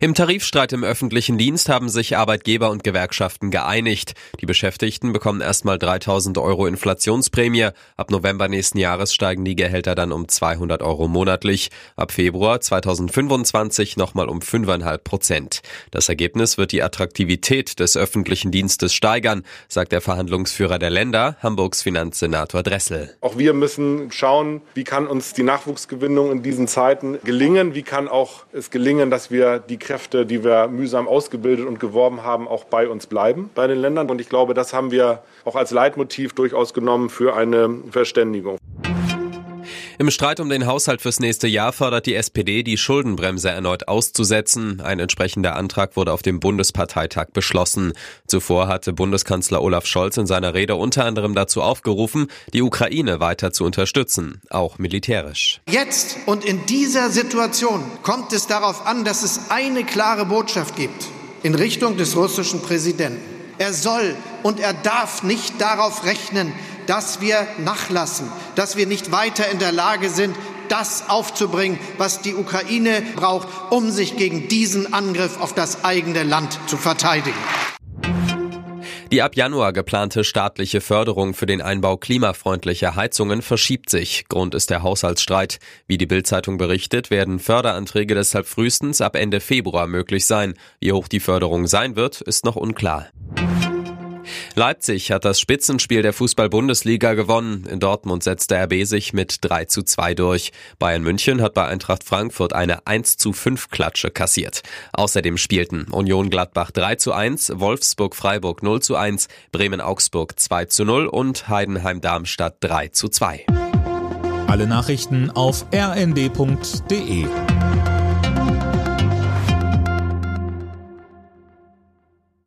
Im Tarifstreit im öffentlichen Dienst haben sich Arbeitgeber und Gewerkschaften geeinigt. Die Beschäftigten bekommen erstmal 3000 Euro Inflationsprämie. Ab November nächsten Jahres steigen die Gehälter dann um 200 Euro monatlich. Ab Februar 2025 nochmal um 5,5 Prozent. Das Ergebnis wird die Attraktivität des öffentlichen Dienstes steigern, sagt der Verhandlungsführer der Länder, Hamburgs Finanzsenator Dressel. Auch wir müssen schauen, wie kann uns die Nachwuchsgewinnung in diesen Zeiten gelingen? Wie kann auch es gelingen, dass wir die Kräfte, die wir mühsam ausgebildet und geworben haben, auch bei uns bleiben, bei den Ländern. Und ich glaube, das haben wir auch als Leitmotiv durchaus genommen für eine Verständigung. Im Streit um den Haushalt fürs nächste Jahr fordert die SPD, die Schuldenbremse erneut auszusetzen. Ein entsprechender Antrag wurde auf dem Bundesparteitag beschlossen. Zuvor hatte Bundeskanzler Olaf Scholz in seiner Rede unter anderem dazu aufgerufen, die Ukraine weiter zu unterstützen, auch militärisch. Jetzt und in dieser Situation kommt es darauf an, dass es eine klare Botschaft gibt in Richtung des russischen Präsidenten. Er soll und er darf nicht darauf rechnen, dass wir nachlassen, dass wir nicht weiter in der Lage sind, das aufzubringen, was die Ukraine braucht, um sich gegen diesen Angriff auf das eigene Land zu verteidigen. Die ab Januar geplante staatliche Förderung für den Einbau klimafreundlicher Heizungen verschiebt sich. Grund ist der Haushaltsstreit. Wie die Bildzeitung berichtet, werden Förderanträge deshalb frühestens ab Ende Februar möglich sein. Wie hoch die Förderung sein wird, ist noch unklar. Leipzig hat das Spitzenspiel der Fußball-Bundesliga gewonnen. In Dortmund setzte RB sich mit 3 zu 2 durch. Bayern München hat bei Eintracht Frankfurt eine 1 zu 5 Klatsche kassiert. Außerdem spielten Union Gladbach 3 zu 1, Wolfsburg Freiburg 0 zu 1, Bremen Augsburg 2 zu 0 und Heidenheim Darmstadt 3 zu 2. Alle Nachrichten auf rnd.de